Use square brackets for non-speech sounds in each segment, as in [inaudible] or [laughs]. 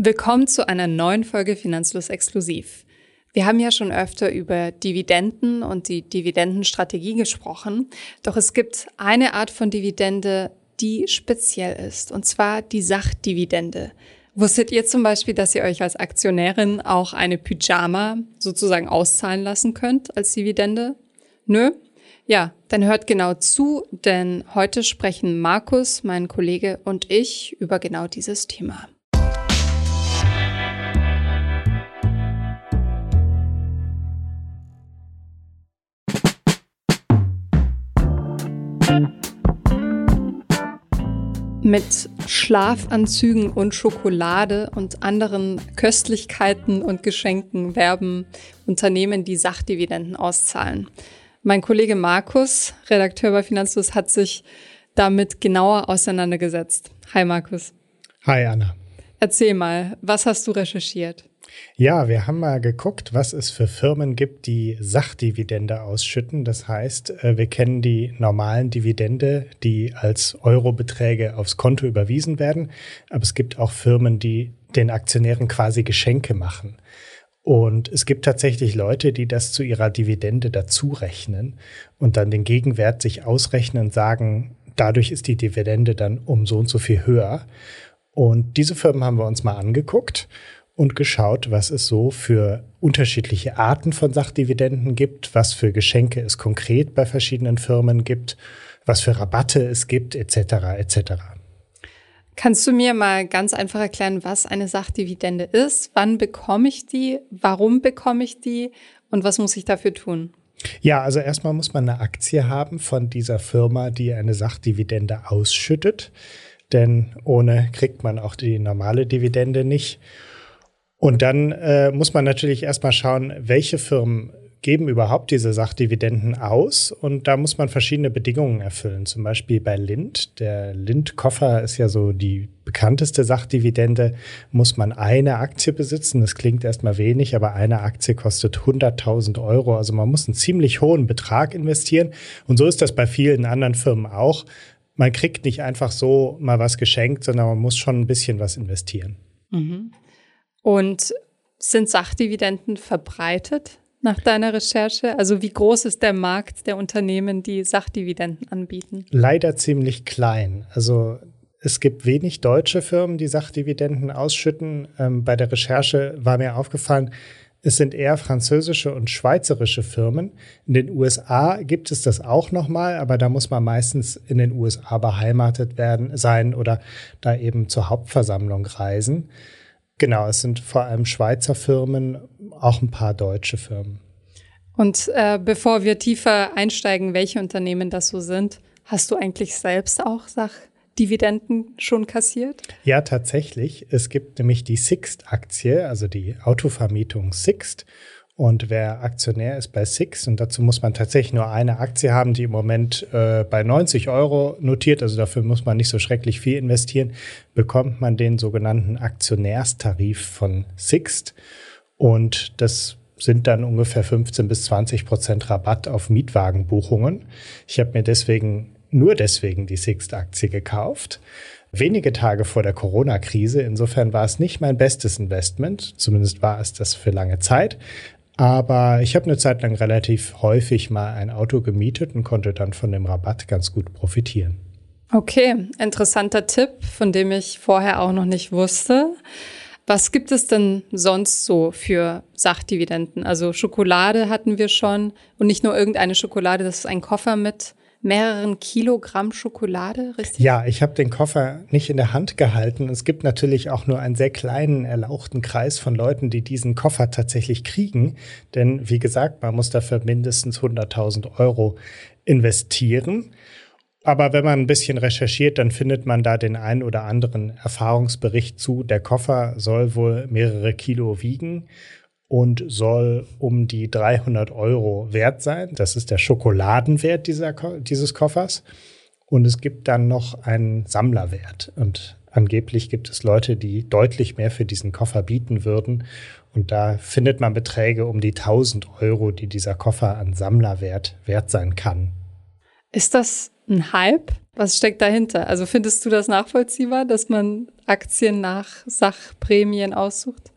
Willkommen zu einer neuen Folge Finanzlos Exklusiv. Wir haben ja schon öfter über Dividenden und die Dividendenstrategie gesprochen, doch es gibt eine Art von Dividende, die speziell ist, und zwar die Sachdividende. Wusstet ihr zum Beispiel, dass ihr euch als Aktionärin auch eine Pyjama sozusagen auszahlen lassen könnt als Dividende? Nö? Ja, dann hört genau zu, denn heute sprechen Markus, mein Kollege und ich über genau dieses Thema. Mit Schlafanzügen und Schokolade und anderen Köstlichkeiten und Geschenken werben Unternehmen, die Sachdividenden auszahlen. Mein Kollege Markus, Redakteur bei Finanzlos, hat sich damit genauer auseinandergesetzt. Hi Markus. Hi Anna. Erzähl mal, was hast du recherchiert? Ja, wir haben mal geguckt, was es für Firmen gibt, die Sachdividende ausschütten. Das heißt, äh, wir kennen die normalen Dividende, die als Eurobeträge aufs Konto überwiesen werden. Aber es gibt auch Firmen, die den Aktionären quasi Geschenke machen. Und es gibt tatsächlich Leute, die das zu ihrer Dividende dazu rechnen und dann den Gegenwert sich ausrechnen und sagen, dadurch ist die Dividende dann um so und so viel höher. Und diese Firmen haben wir uns mal angeguckt und geschaut, was es so für unterschiedliche Arten von Sachdividenden gibt, was für Geschenke es konkret bei verschiedenen Firmen gibt, was für Rabatte es gibt, etc. etc. Kannst du mir mal ganz einfach erklären, was eine Sachdividende ist? Wann bekomme ich die? Warum bekomme ich die? Und was muss ich dafür tun? Ja, also erstmal muss man eine Aktie haben von dieser Firma, die eine Sachdividende ausschüttet. Denn ohne kriegt man auch die normale Dividende nicht. Und dann äh, muss man natürlich erstmal schauen, welche Firmen geben überhaupt diese Sachdividenden aus und da muss man verschiedene Bedingungen erfüllen. Zum Beispiel bei Lind. Der Lind-Koffer ist ja so die bekannteste Sachdividende. Muss man eine Aktie besitzen. Das klingt erstmal wenig, aber eine Aktie kostet 100.000 Euro. Also man muss einen ziemlich hohen Betrag investieren. Und so ist das bei vielen anderen Firmen auch. Man kriegt nicht einfach so mal was geschenkt, sondern man muss schon ein bisschen was investieren. Mhm. Und sind Sachdividenden verbreitet nach deiner Recherche? Also wie groß ist der Markt der Unternehmen, die Sachdividenden anbieten? Leider ziemlich klein. Also es gibt wenig deutsche Firmen, die Sachdividenden ausschütten. Ähm, bei der Recherche war mir aufgefallen, es sind eher französische und schweizerische Firmen. In den USA gibt es das auch nochmal, aber da muss man meistens in den USA beheimatet werden sein oder da eben zur Hauptversammlung reisen. Genau, es sind vor allem Schweizer Firmen, auch ein paar deutsche Firmen. Und äh, bevor wir tiefer einsteigen, welche Unternehmen das so sind, hast du eigentlich selbst auch Sachdividenden schon kassiert? Ja, tatsächlich. Es gibt nämlich die Sixt-Aktie, also die Autovermietung Sixt. Und wer Aktionär ist bei Six, und dazu muss man tatsächlich nur eine Aktie haben, die im Moment äh, bei 90 Euro notiert, also dafür muss man nicht so schrecklich viel investieren, bekommt man den sogenannten Aktionärstarif von Sixt. Und das sind dann ungefähr 15 bis 20 Prozent Rabatt auf Mietwagenbuchungen. Ich habe mir deswegen, nur deswegen die Sixt-Aktie gekauft wenige Tage vor der Corona-Krise. Insofern war es nicht mein bestes Investment. Zumindest war es das für lange Zeit. Aber ich habe eine Zeit lang relativ häufig mal ein Auto gemietet und konnte dann von dem Rabatt ganz gut profitieren. Okay, interessanter Tipp, von dem ich vorher auch noch nicht wusste. Was gibt es denn sonst so für Sachdividenden? Also Schokolade hatten wir schon und nicht nur irgendeine Schokolade, das ist ein Koffer mit mehreren Kilogramm Schokolade, richtig? Ja, ich habe den Koffer nicht in der Hand gehalten. Es gibt natürlich auch nur einen sehr kleinen, erlauchten Kreis von Leuten, die diesen Koffer tatsächlich kriegen. Denn wie gesagt, man muss dafür mindestens 100.000 Euro investieren. Aber wenn man ein bisschen recherchiert, dann findet man da den einen oder anderen Erfahrungsbericht zu. Der Koffer soll wohl mehrere Kilo wiegen und soll um die 300 Euro wert sein. Das ist der Schokoladenwert dieser, dieses Koffers. Und es gibt dann noch einen Sammlerwert. Und angeblich gibt es Leute, die deutlich mehr für diesen Koffer bieten würden. Und da findet man Beträge um die 1000 Euro, die dieser Koffer an Sammlerwert wert sein kann. Ist das ein Hype? Was steckt dahinter? Also findest du das nachvollziehbar, dass man Aktien nach Sachprämien aussucht?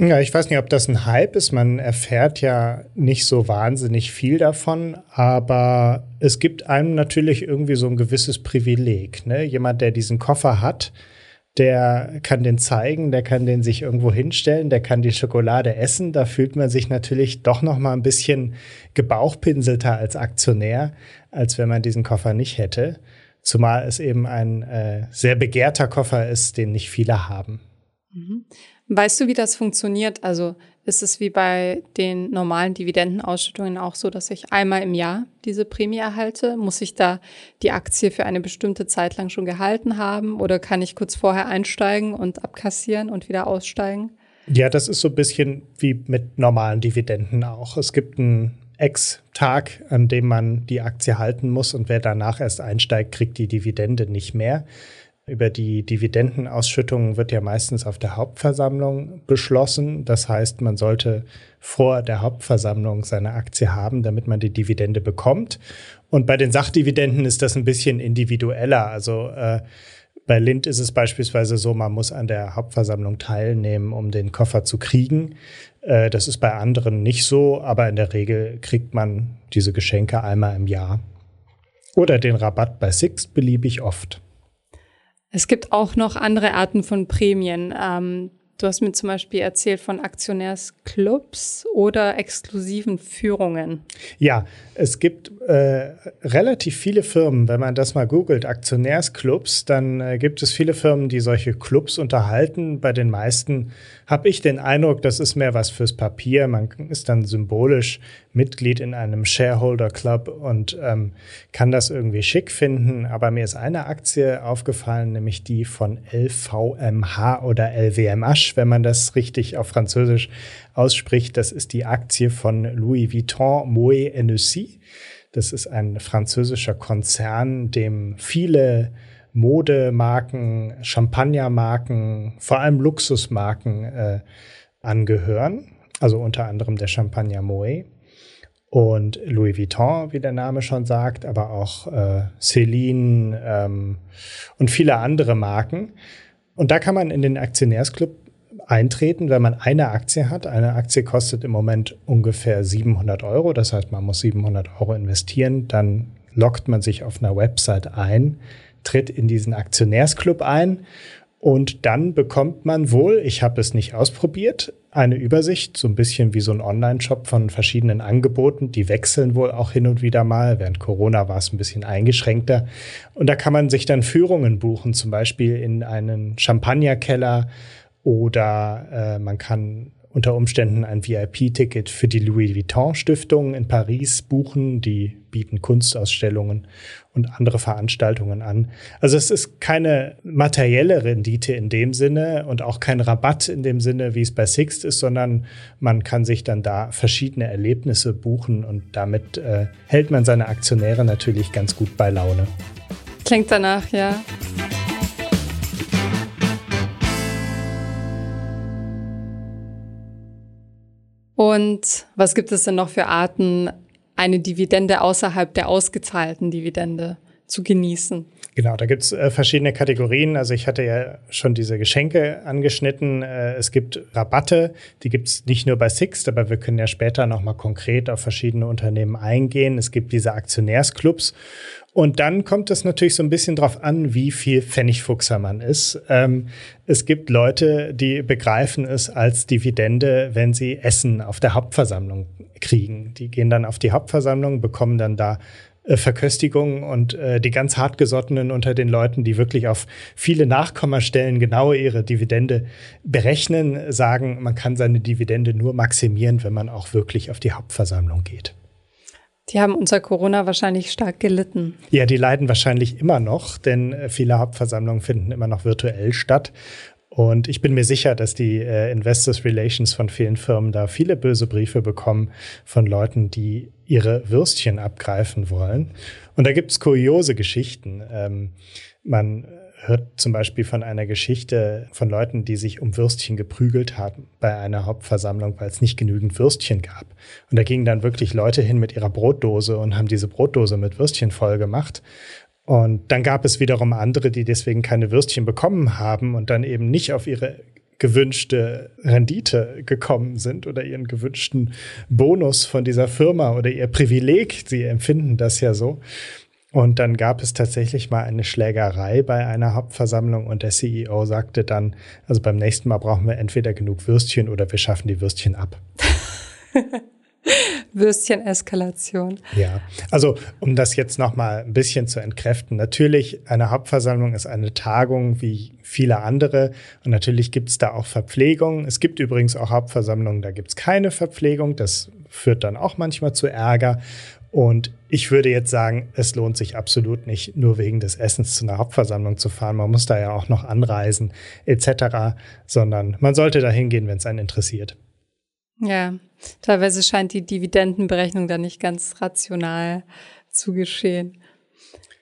Ja, ich weiß nicht, ob das ein Hype ist. Man erfährt ja nicht so wahnsinnig viel davon, aber es gibt einem natürlich irgendwie so ein gewisses Privileg. Ne? Jemand, der diesen Koffer hat, der kann den zeigen, der kann den sich irgendwo hinstellen, der kann die Schokolade essen. Da fühlt man sich natürlich doch noch mal ein bisschen gebauchpinselter als Aktionär, als wenn man diesen Koffer nicht hätte. Zumal es eben ein äh, sehr begehrter Koffer ist, den nicht viele haben. Mhm. Weißt du, wie das funktioniert? Also ist es wie bei den normalen Dividendenausschüttungen auch so, dass ich einmal im Jahr diese Prämie erhalte? Muss ich da die Aktie für eine bestimmte Zeit lang schon gehalten haben oder kann ich kurz vorher einsteigen und abkassieren und wieder aussteigen? Ja, das ist so ein bisschen wie mit normalen Dividenden auch. Es gibt einen Ex-Tag, an dem man die Aktie halten muss und wer danach erst einsteigt, kriegt die Dividende nicht mehr. Über die Dividendenausschüttung wird ja meistens auf der Hauptversammlung beschlossen. Das heißt, man sollte vor der Hauptversammlung seine Aktie haben, damit man die Dividende bekommt. Und bei den Sachdividenden ist das ein bisschen individueller. Also äh, bei Lind ist es beispielsweise so, man muss an der Hauptversammlung teilnehmen, um den Koffer zu kriegen. Äh, das ist bei anderen nicht so, aber in der Regel kriegt man diese Geschenke einmal im Jahr. Oder den Rabatt bei Sixt beliebig oft. Es gibt auch noch andere Arten von Prämien. Ähm, du hast mir zum Beispiel erzählt von Aktionärsclubs oder exklusiven Führungen. Ja, es gibt äh, relativ viele Firmen, wenn man das mal googelt, Aktionärsclubs, dann äh, gibt es viele Firmen, die solche Clubs unterhalten. Bei den meisten habe ich den Eindruck, das ist mehr was fürs Papier. Man ist dann symbolisch Mitglied in einem Shareholder Club und ähm, kann das irgendwie schick finden. Aber mir ist eine Aktie aufgefallen, nämlich die von LVMH oder LVMH, wenn man das richtig auf Französisch ausspricht. Das ist die Aktie von Louis Vuitton Moet Hennessy. Das ist ein französischer Konzern, dem viele Modemarken, Champagnermarken, vor allem Luxusmarken äh, angehören. Also unter anderem der Champagner Moet und Louis Vuitton, wie der Name schon sagt, aber auch äh, Celine ähm, und viele andere Marken. Und da kann man in den Aktionärsclub eintreten, wenn man eine Aktie hat. Eine Aktie kostet im Moment ungefähr 700 Euro. Das heißt, man muss 700 Euro investieren. Dann loggt man sich auf einer Website ein, tritt in diesen Aktionärsclub ein und dann bekommt man wohl, ich habe es nicht ausprobiert, eine Übersicht, so ein bisschen wie so ein Online-Shop von verschiedenen Angeboten. Die wechseln wohl auch hin und wieder mal. Während Corona war es ein bisschen eingeschränkter. Und da kann man sich dann Führungen buchen, zum Beispiel in einen Champagnerkeller oder äh, man kann unter Umständen ein VIP-Ticket für die Louis Vuitton Stiftung in Paris buchen. Die bieten Kunstausstellungen und andere Veranstaltungen an. Also es ist keine materielle Rendite in dem Sinne und auch kein Rabatt in dem Sinne, wie es bei Sixt ist, sondern man kann sich dann da verschiedene Erlebnisse buchen und damit äh, hält man seine Aktionäre natürlich ganz gut bei Laune. Klingt danach, ja. Und was gibt es denn noch für Arten, eine Dividende außerhalb der ausgezahlten Dividende zu genießen? Genau, da gibt es äh, verschiedene Kategorien. Also ich hatte ja schon diese Geschenke angeschnitten. Äh, es gibt Rabatte, die gibt es nicht nur bei Sixt, aber wir können ja später nochmal konkret auf verschiedene Unternehmen eingehen. Es gibt diese Aktionärsclubs. Und dann kommt es natürlich so ein bisschen drauf an, wie viel Pfennigfuchser man ist. Ähm, es gibt Leute, die begreifen es als Dividende, wenn sie Essen auf der Hauptversammlung kriegen. Die gehen dann auf die Hauptversammlung, bekommen dann da äh, Verköstigung und äh, die ganz hartgesottenen unter den Leuten, die wirklich auf viele Nachkommastellen genau ihre Dividende berechnen, sagen, man kann seine Dividende nur maximieren, wenn man auch wirklich auf die Hauptversammlung geht. Die haben unter Corona wahrscheinlich stark gelitten. Ja, die leiden wahrscheinlich immer noch, denn äh, viele Hauptversammlungen finden immer noch virtuell statt. Und ich bin mir sicher, dass die äh, Investors Relations von vielen Firmen da viele böse Briefe bekommen von Leuten, die ihre Würstchen abgreifen wollen. Und da gibt es kuriose Geschichten. Ähm, man hört zum Beispiel von einer Geschichte von Leuten, die sich um Würstchen geprügelt haben bei einer Hauptversammlung, weil es nicht genügend Würstchen gab. Und da gingen dann wirklich Leute hin mit ihrer Brotdose und haben diese Brotdose mit Würstchen voll gemacht. Und dann gab es wiederum andere, die deswegen keine Würstchen bekommen haben und dann eben nicht auf ihre gewünschte Rendite gekommen sind oder ihren gewünschten Bonus von dieser Firma oder ihr Privileg. Sie empfinden das ja so. Und dann gab es tatsächlich mal eine Schlägerei bei einer Hauptversammlung und der CEO sagte dann, also beim nächsten Mal brauchen wir entweder genug Würstchen oder wir schaffen die Würstchen ab. [laughs] Würstchen-Eskalation. Ja, also um das jetzt nochmal ein bisschen zu entkräften. Natürlich, eine Hauptversammlung ist eine Tagung wie viele andere und natürlich gibt es da auch Verpflegung. Es gibt übrigens auch Hauptversammlungen, da gibt es keine Verpflegung. Das führt dann auch manchmal zu Ärger. Und ich würde jetzt sagen, es lohnt sich absolut nicht, nur wegen des Essens zu einer Hauptversammlung zu fahren. Man muss da ja auch noch anreisen etc., sondern man sollte da hingehen, wenn es einen interessiert. Ja, teilweise scheint die Dividendenberechnung da nicht ganz rational zu geschehen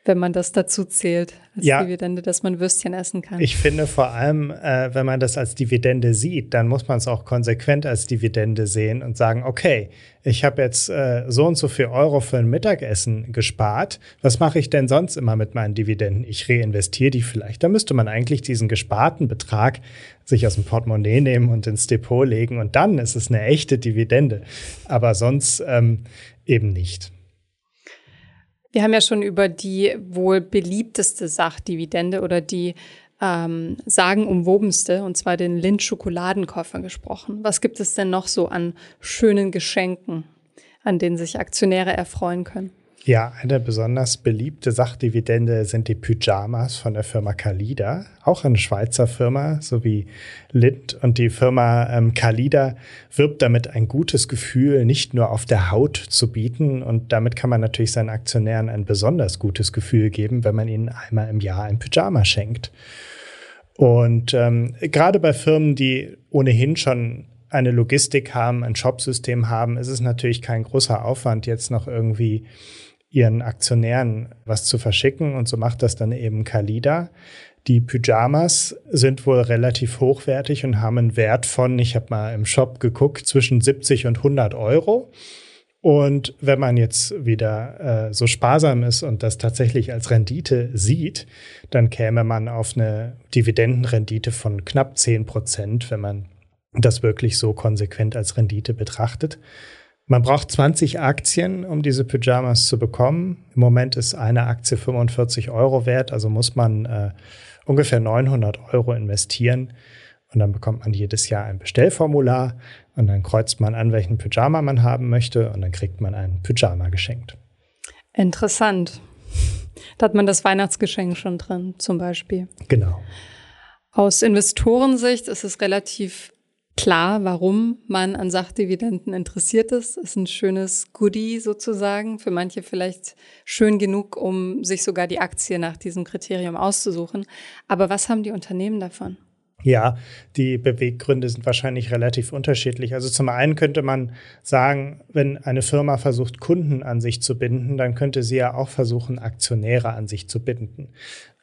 wenn man das dazu zählt, als ja, Dividende, dass man Würstchen essen kann. Ich finde vor allem, äh, wenn man das als Dividende sieht, dann muss man es auch konsequent als Dividende sehen und sagen, okay, ich habe jetzt äh, so und so viel Euro für ein Mittagessen gespart. Was mache ich denn sonst immer mit meinen Dividenden? Ich reinvestiere die vielleicht. Da müsste man eigentlich diesen gesparten Betrag sich aus dem Portemonnaie nehmen und ins Depot legen und dann ist es eine echte Dividende. Aber sonst ähm, eben nicht. Wir haben ja schon über die wohl beliebteste Sachdividende oder die ähm, sagenumwobenste, und zwar den Lind-Schokoladenkoffer gesprochen. Was gibt es denn noch so an schönen Geschenken, an denen sich Aktionäre erfreuen können? Ja, eine besonders beliebte Sachdividende sind die Pyjamas von der Firma Kalida, auch eine Schweizer Firma, so wie Lind. Und die Firma ähm, Kalida wirbt damit, ein gutes Gefühl nicht nur auf der Haut zu bieten. Und damit kann man natürlich seinen Aktionären ein besonders gutes Gefühl geben, wenn man ihnen einmal im Jahr ein Pyjama schenkt. Und ähm, gerade bei Firmen, die ohnehin schon eine Logistik haben, ein Shopsystem haben, ist es natürlich kein großer Aufwand, jetzt noch irgendwie ihren Aktionären was zu verschicken und so macht das dann eben Kalida. Die Pyjamas sind wohl relativ hochwertig und haben einen Wert von, ich habe mal im Shop geguckt, zwischen 70 und 100 Euro. Und wenn man jetzt wieder äh, so sparsam ist und das tatsächlich als Rendite sieht, dann käme man auf eine Dividendenrendite von knapp 10 Prozent, wenn man das wirklich so konsequent als Rendite betrachtet. Man braucht 20 Aktien, um diese Pyjamas zu bekommen. Im Moment ist eine Aktie 45 Euro wert, also muss man äh, ungefähr 900 Euro investieren. Und dann bekommt man jedes Jahr ein Bestellformular und dann kreuzt man an, welchen Pyjama man haben möchte und dann kriegt man ein Pyjama geschenkt. Interessant. Da hat man das Weihnachtsgeschenk schon drin, zum Beispiel. Genau. Aus Investorensicht ist es relativ klar, warum man an Sachdividenden interessiert ist. Ist ein schönes Goodie sozusagen. Für manche vielleicht schön genug, um sich sogar die Aktie nach diesem Kriterium auszusuchen. Aber was haben die Unternehmen davon? Ja, die Beweggründe sind wahrscheinlich relativ unterschiedlich. Also zum einen könnte man sagen, wenn eine Firma versucht, Kunden an sich zu binden, dann könnte sie ja auch versuchen, Aktionäre an sich zu binden.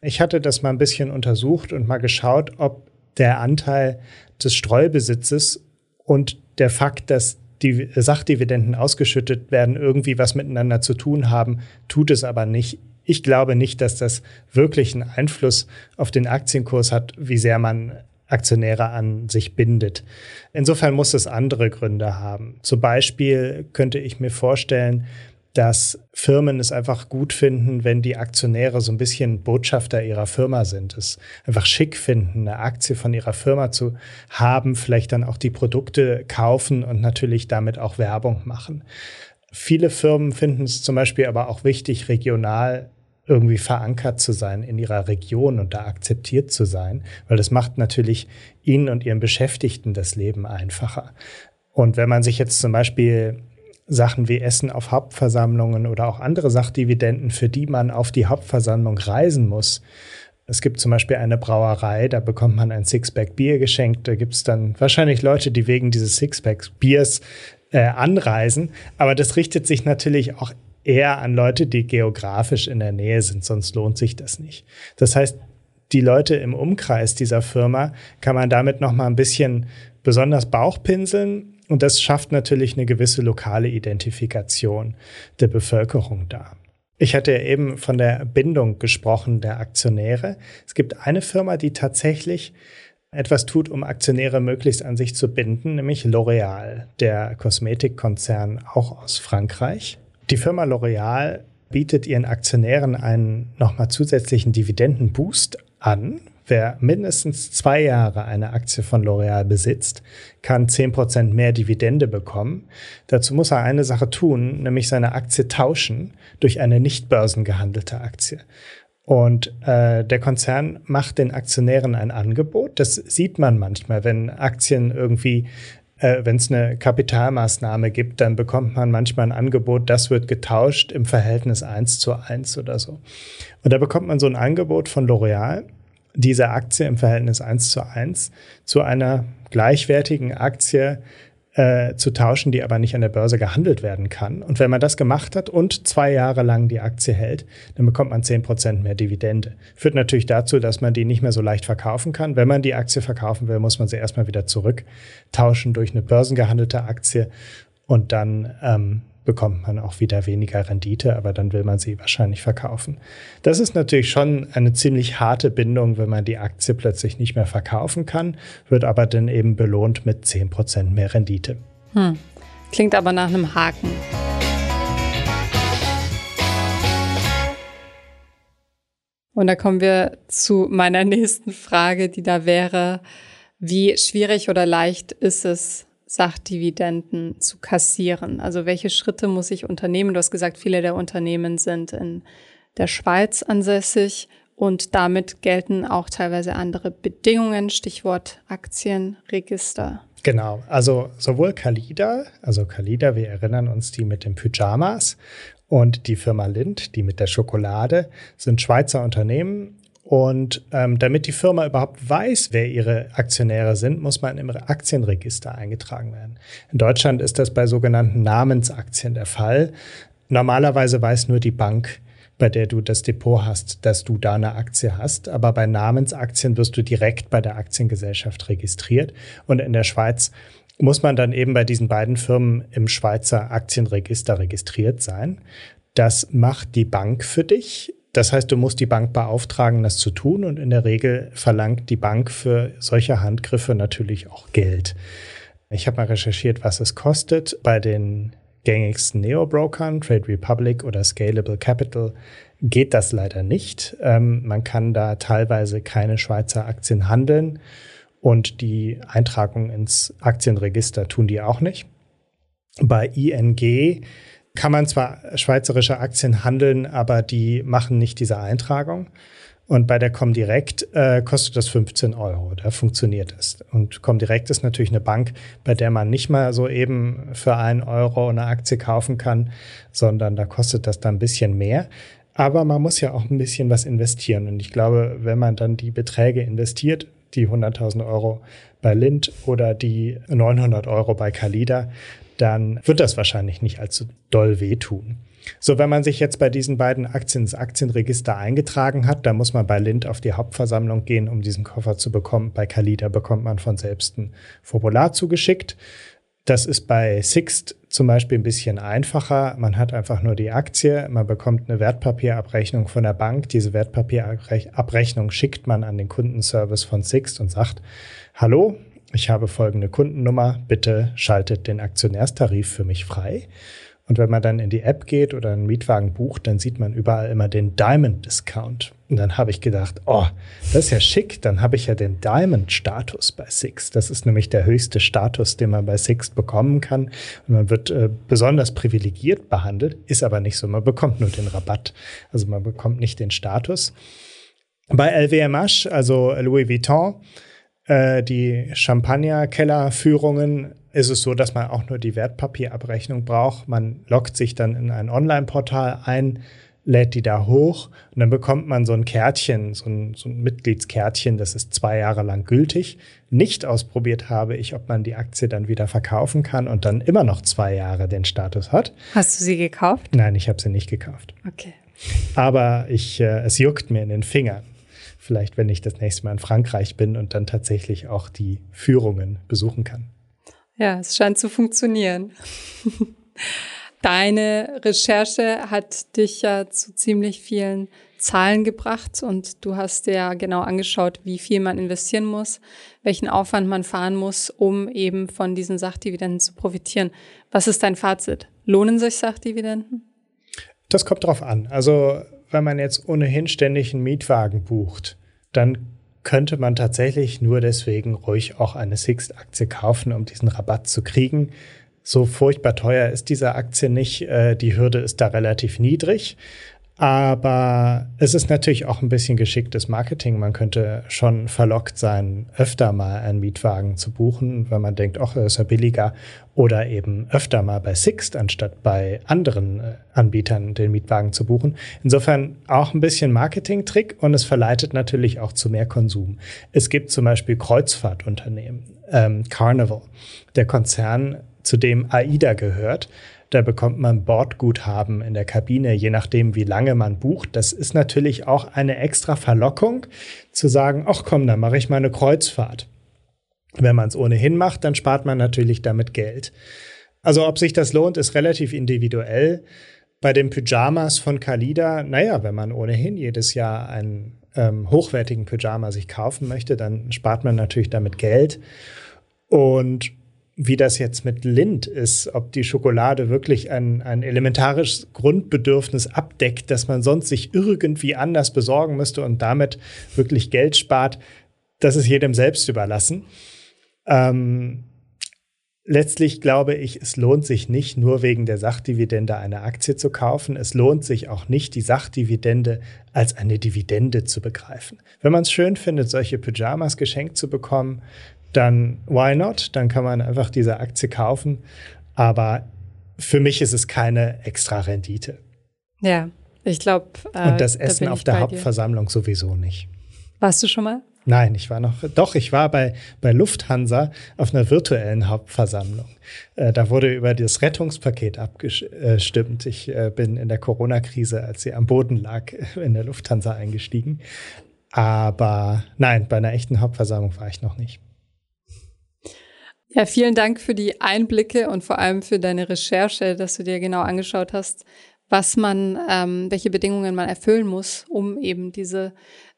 Ich hatte das mal ein bisschen untersucht und mal geschaut, ob der Anteil des Streubesitzes und der Fakt, dass die Sachdividenden ausgeschüttet werden, irgendwie was miteinander zu tun haben, tut es aber nicht. Ich glaube nicht, dass das wirklich einen Einfluss auf den Aktienkurs hat, wie sehr man Aktionäre an sich bindet. Insofern muss es andere Gründe haben. Zum Beispiel könnte ich mir vorstellen, dass Firmen es einfach gut finden, wenn die Aktionäre so ein bisschen Botschafter ihrer Firma sind, es einfach schick finden, eine Aktie von ihrer Firma zu haben, vielleicht dann auch die Produkte kaufen und natürlich damit auch Werbung machen. Viele Firmen finden es zum Beispiel aber auch wichtig, regional irgendwie verankert zu sein in ihrer Region und da akzeptiert zu sein, weil das macht natürlich ihnen und ihren Beschäftigten das Leben einfacher. Und wenn man sich jetzt zum Beispiel Sachen wie Essen auf Hauptversammlungen oder auch andere Sachdividenden, für die man auf die Hauptversammlung reisen muss. Es gibt zum Beispiel eine Brauerei, da bekommt man ein Sixpack Bier geschenkt. Da gibt es dann wahrscheinlich Leute, die wegen dieses Sixpacks Biers äh, anreisen. Aber das richtet sich natürlich auch eher an Leute, die geografisch in der Nähe sind, sonst lohnt sich das nicht. Das heißt, die Leute im Umkreis dieser Firma kann man damit noch mal ein bisschen besonders Bauchpinseln und das schafft natürlich eine gewisse lokale Identifikation der Bevölkerung dar. Ich hatte ja eben von der Bindung gesprochen der Aktionäre. Es gibt eine Firma, die tatsächlich etwas tut, um Aktionäre möglichst an sich zu binden, nämlich L'Oreal, der Kosmetikkonzern auch aus Frankreich. Die Firma L'Oreal bietet ihren Aktionären einen nochmal zusätzlichen Dividendenboost an. Wer mindestens zwei Jahre eine Aktie von L'Oreal besitzt, kann zehn Prozent mehr Dividende bekommen. Dazu muss er eine Sache tun, nämlich seine Aktie tauschen durch eine nicht börsengehandelte Aktie. Und äh, der Konzern macht den Aktionären ein Angebot. Das sieht man manchmal, wenn Aktien irgendwie, äh, wenn es eine Kapitalmaßnahme gibt, dann bekommt man manchmal ein Angebot, das wird getauscht im Verhältnis eins zu eins oder so. Und da bekommt man so ein Angebot von L'Oreal, diese Aktie im Verhältnis eins zu eins zu einer gleichwertigen Aktie äh, zu tauschen, die aber nicht an der Börse gehandelt werden kann. Und wenn man das gemacht hat und zwei Jahre lang die Aktie hält, dann bekommt man zehn Prozent mehr Dividende. Führt natürlich dazu, dass man die nicht mehr so leicht verkaufen kann. Wenn man die Aktie verkaufen will, muss man sie erstmal wieder zurücktauschen durch eine börsengehandelte Aktie und dann ähm, bekommt man auch wieder weniger Rendite, aber dann will man sie wahrscheinlich verkaufen. Das ist natürlich schon eine ziemlich harte Bindung, wenn man die Aktie plötzlich nicht mehr verkaufen kann, wird aber dann eben belohnt mit 10% mehr Rendite. Hm. Klingt aber nach einem Haken. Und da kommen wir zu meiner [laughs] nächsten Frage, die da wäre, wie schwierig oder leicht ist es, Sachdividenden zu kassieren? Also welche Schritte muss ich unternehmen? Du hast gesagt, viele der Unternehmen sind in der Schweiz ansässig und damit gelten auch teilweise andere Bedingungen, Stichwort Aktienregister. Genau, also sowohl Kalida, also Kalida, wir erinnern uns die mit den Pyjamas und die Firma Lind, die mit der Schokolade, sind Schweizer Unternehmen und ähm, damit die Firma überhaupt weiß, wer ihre Aktionäre sind, muss man im Aktienregister eingetragen werden. In Deutschland ist das bei sogenannten Namensaktien der Fall. Normalerweise weiß nur die Bank, bei der du das Depot hast, dass du da eine Aktie hast. Aber bei Namensaktien wirst du direkt bei der Aktiengesellschaft registriert. Und in der Schweiz muss man dann eben bei diesen beiden Firmen im Schweizer Aktienregister registriert sein. Das macht die Bank für dich das heißt, du musst die Bank beauftragen, das zu tun und in der Regel verlangt die Bank für solche Handgriffe natürlich auch Geld. Ich habe mal recherchiert, was es kostet. Bei den gängigsten Neo-Brokern, Trade Republic oder Scalable Capital, geht das leider nicht. Ähm, man kann da teilweise keine Schweizer Aktien handeln und die Eintragung ins Aktienregister tun die auch nicht. Bei ING kann man zwar schweizerische Aktien handeln, aber die machen nicht diese Eintragung. Und bei der Comdirect äh, kostet das 15 Euro. Da funktioniert es. Und Comdirect ist natürlich eine Bank, bei der man nicht mal so eben für einen Euro eine Aktie kaufen kann, sondern da kostet das dann ein bisschen mehr. Aber man muss ja auch ein bisschen was investieren. Und ich glaube, wenn man dann die Beträge investiert, die 100.000 Euro bei Lind oder die 900 Euro bei Kalida, dann wird das wahrscheinlich nicht allzu doll wehtun. So, wenn man sich jetzt bei diesen beiden Aktien ins Aktienregister eingetragen hat, dann muss man bei Lind auf die Hauptversammlung gehen, um diesen Koffer zu bekommen. Bei Kalida bekommt man von selbst ein Formular zugeschickt. Das ist bei Sixt zum Beispiel ein bisschen einfacher. Man hat einfach nur die Aktie, man bekommt eine Wertpapierabrechnung von der Bank. Diese Wertpapierabrechnung schickt man an den Kundenservice von Sixt und sagt, hallo, ich habe folgende Kundennummer, bitte schaltet den Aktionärstarif für mich frei. Und wenn man dann in die App geht oder einen Mietwagen bucht, dann sieht man überall immer den Diamond Discount. Und dann habe ich gedacht, oh, das ist ja schick, dann habe ich ja den Diamond-Status bei Six. Das ist nämlich der höchste Status, den man bei Six bekommen kann. Und man wird äh, besonders privilegiert behandelt, ist aber nicht so. Man bekommt nur den Rabatt. Also man bekommt nicht den Status. Bei LVMH, also Louis Vuitton, äh, die Champagner-Kellerführungen ist es so, dass man auch nur die Wertpapierabrechnung braucht. Man loggt sich dann in ein Online-Portal ein, lädt die da hoch und dann bekommt man so ein Kärtchen, so ein, so ein Mitgliedskärtchen, das ist zwei Jahre lang gültig. Nicht ausprobiert habe ich, ob man die Aktie dann wieder verkaufen kann und dann immer noch zwei Jahre den Status hat. Hast du sie gekauft? Nein, ich habe sie nicht gekauft. Okay. Aber ich, äh, es juckt mir in den Fingern vielleicht, wenn ich das nächste Mal in Frankreich bin und dann tatsächlich auch die Führungen besuchen kann. Ja, es scheint zu funktionieren. [laughs] Deine Recherche hat dich ja zu ziemlich vielen Zahlen gebracht und du hast dir ja genau angeschaut, wie viel man investieren muss, welchen Aufwand man fahren muss, um eben von diesen Sachdividenden zu profitieren. Was ist dein Fazit? Lohnen sich Sachdividenden? Das kommt drauf an. Also, wenn man jetzt ohnehin ständig einen Mietwagen bucht, dann könnte man tatsächlich nur deswegen ruhig auch eine Sixt-Aktie kaufen, um diesen Rabatt zu kriegen. So furchtbar teuer ist diese Aktie nicht. Äh, die Hürde ist da relativ niedrig. Aber es ist natürlich auch ein bisschen geschicktes Marketing. Man könnte schon verlockt sein, öfter mal einen Mietwagen zu buchen, wenn man denkt, ach, ist ja billiger. Oder eben öfter mal bei Sixt, anstatt bei anderen äh, Anbietern den Mietwagen zu buchen. Insofern auch ein bisschen Marketing-Trick und es verleitet natürlich auch zu mehr Konsum. Es gibt zum Beispiel Kreuzfahrtunternehmen, ähm, Carnival, der Konzern, zu dem AIDA gehört da bekommt man Bordguthaben in der Kabine, je nachdem, wie lange man bucht. Das ist natürlich auch eine extra Verlockung, zu sagen, ach komm, dann mache ich mal eine Kreuzfahrt. Wenn man es ohnehin macht, dann spart man natürlich damit Geld. Also ob sich das lohnt, ist relativ individuell. Bei den Pyjamas von Kalida, naja, wenn man ohnehin jedes Jahr einen ähm, hochwertigen Pyjama sich kaufen möchte, dann spart man natürlich damit Geld. Und wie das jetzt mit Lind ist, ob die Schokolade wirklich ein, ein elementares Grundbedürfnis abdeckt, das man sonst sich irgendwie anders besorgen müsste und damit wirklich Geld spart, das ist jedem selbst überlassen. Ähm, letztlich glaube ich, es lohnt sich nicht nur wegen der Sachdividende eine Aktie zu kaufen. Es lohnt sich auch nicht, die Sachdividende als eine Dividende zu begreifen. Wenn man es schön findet, solche Pyjamas geschenkt zu bekommen, dann why not? Dann kann man einfach diese Aktie kaufen. Aber für mich ist es keine extra Rendite. Ja, ich glaube. Äh, Und das Essen da auf der Hauptversammlung dir. sowieso nicht. Warst du schon mal? Nein, ich war noch, doch, ich war bei, bei Lufthansa auf einer virtuellen Hauptversammlung. Äh, da wurde über das Rettungspaket abgestimmt. Ich äh, bin in der Corona-Krise, als sie am Boden lag, in der Lufthansa eingestiegen. Aber nein, bei einer echten Hauptversammlung war ich noch nicht. Ja, vielen Dank für die Einblicke und vor allem für deine Recherche, dass du dir genau angeschaut hast, was man, ähm, welche Bedingungen man erfüllen muss, um eben diese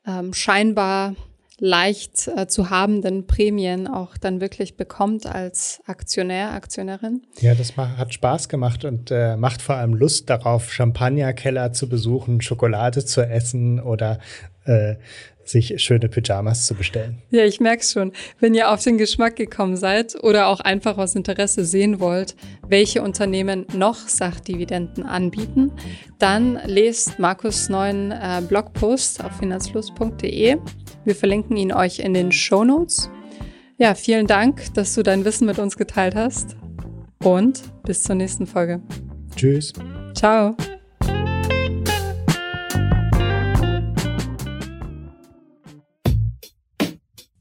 ähm, scheinbar leicht äh, zu habenden Prämien auch dann wirklich bekommt als Aktionär, Aktionärin. Ja, das hat Spaß gemacht und äh, macht vor allem Lust darauf, Champagnerkeller zu besuchen, Schokolade zu essen oder äh, sich schöne Pyjamas zu bestellen. Ja, ich merk's schon. Wenn ihr auf den Geschmack gekommen seid oder auch einfach aus Interesse sehen wollt, welche Unternehmen noch Sachdividenden anbieten, dann lest Markus neuen äh, Blogpost auf finanzfluss.de. Wir verlinken ihn euch in den Show Notes. Ja, vielen Dank, dass du dein Wissen mit uns geteilt hast und bis zur nächsten Folge. Tschüss. Ciao.